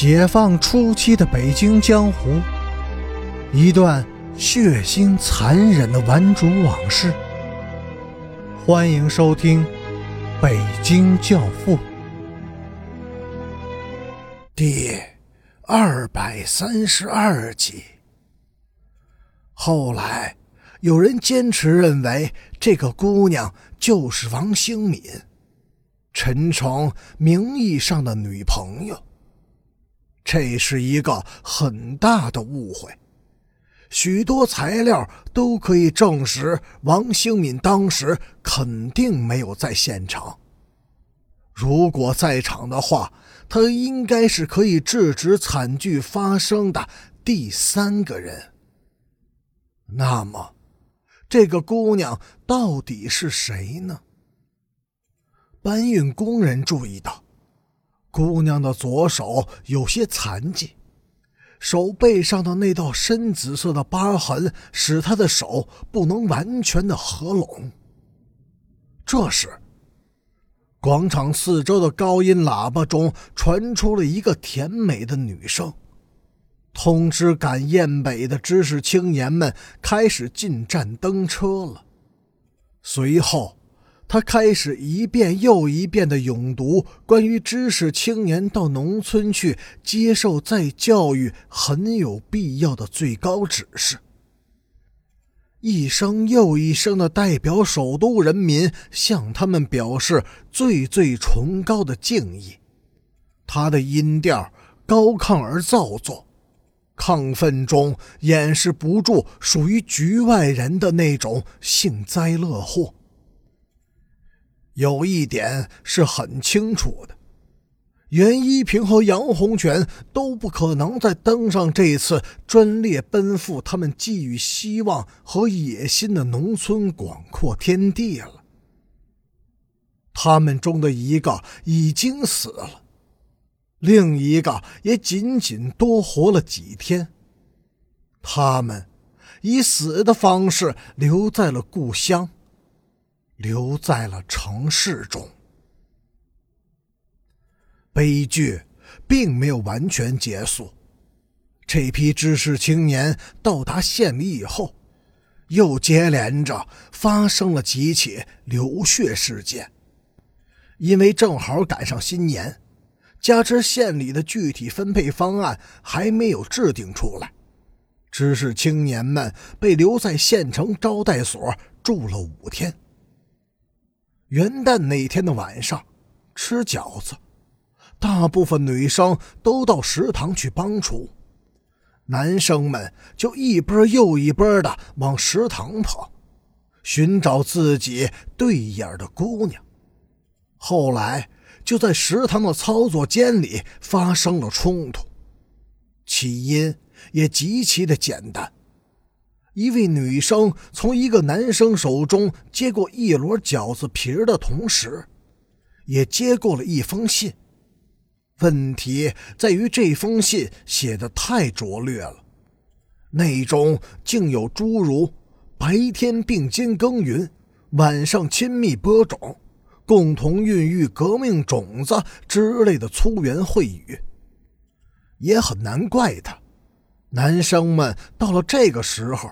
解放初期的北京江湖，一段血腥残忍的顽主往事。欢迎收听《北京教父》第二百三十二集。后来，有人坚持认为这个姑娘就是王兴敏，陈诚名义上的女朋友。这是一个很大的误会，许多材料都可以证实王兴敏当时肯定没有在现场。如果在场的话，他应该是可以制止惨剧发生的第三个人。那么，这个姑娘到底是谁呢？搬运工人注意到。姑娘的左手有些残疾，手背上的那道深紫色的疤痕使她的手不能完全的合拢。这时，广场四周的高音喇叭中传出了一个甜美的女声，通知赶雁北的知识青年们开始进站登车了。随后。他开始一遍又一遍的诵读关于知识青年到农村去接受再教育很有必要的最高指示。一声又一声的代表首都人民向他们表示最最崇高的敬意。他的音调高亢而造作，亢奋中掩饰不住属于局外人的那种幸灾乐祸。有一点是很清楚的，袁一平和杨洪全都不可能再登上这次专列奔赴他们寄予希望和野心的农村广阔天地了。他们中的一个已经死了，另一个也仅仅多活了几天。他们以死的方式留在了故乡。留在了城市中。悲剧并没有完全结束。这批知识青年到达县里以后，又接连着发生了几起流血事件。因为正好赶上新年，加之县里的具体分配方案还没有制定出来，知识青年们被留在县城招待所住了五天。元旦那天的晚上，吃饺子，大部分女生都到食堂去帮厨，男生们就一波又一波的往食堂跑，寻找自己对眼的姑娘。后来就在食堂的操作间里发生了冲突，起因也极其的简单。一位女生从一个男生手中接过一摞饺子皮儿的同时，也接过了一封信。问题在于这封信写的太拙劣了，内中竟有诸如“白天并肩耕耘，晚上亲密播种，共同孕育革命种子”之类的粗言秽语。也很难怪他，男生们到了这个时候。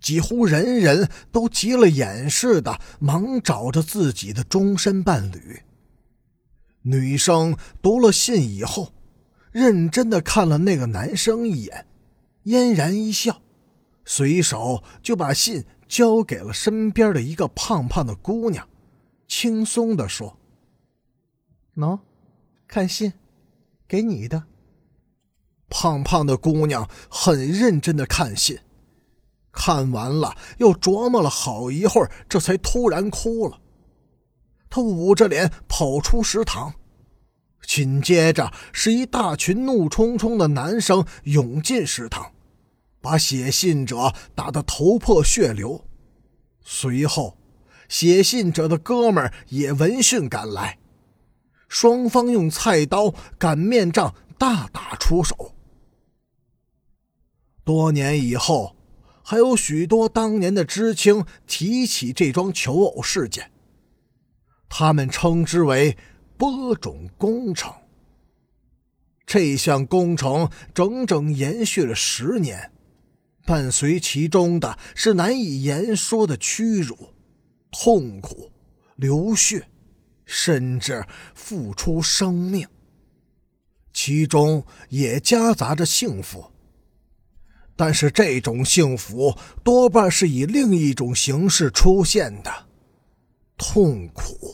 几乎人人都急了眼似的，忙找着自己的终身伴侣。女生读了信以后，认真的看了那个男生一眼，嫣然一笑，随手就把信交给了身边的一个胖胖的姑娘，轻松的说：“喏，看信，给你的。”胖胖的姑娘很认真的看信。看完了，又琢磨了好一会儿，这才突然哭了。他捂着脸跑出食堂，紧接着是一大群怒冲冲的男生涌进食堂，把写信者打得头破血流。随后，写信者的哥们儿也闻讯赶来，双方用菜刀擀面杖大打出手。多年以后。还有许多当年的知青提起这桩求偶事件，他们称之为“播种工程”。这项工程整整延续了十年，伴随其中的是难以言说的屈辱、痛苦、流血，甚至付出生命。其中也夹杂着幸福，但是这种幸福多半是以另一种形式出现的——痛苦。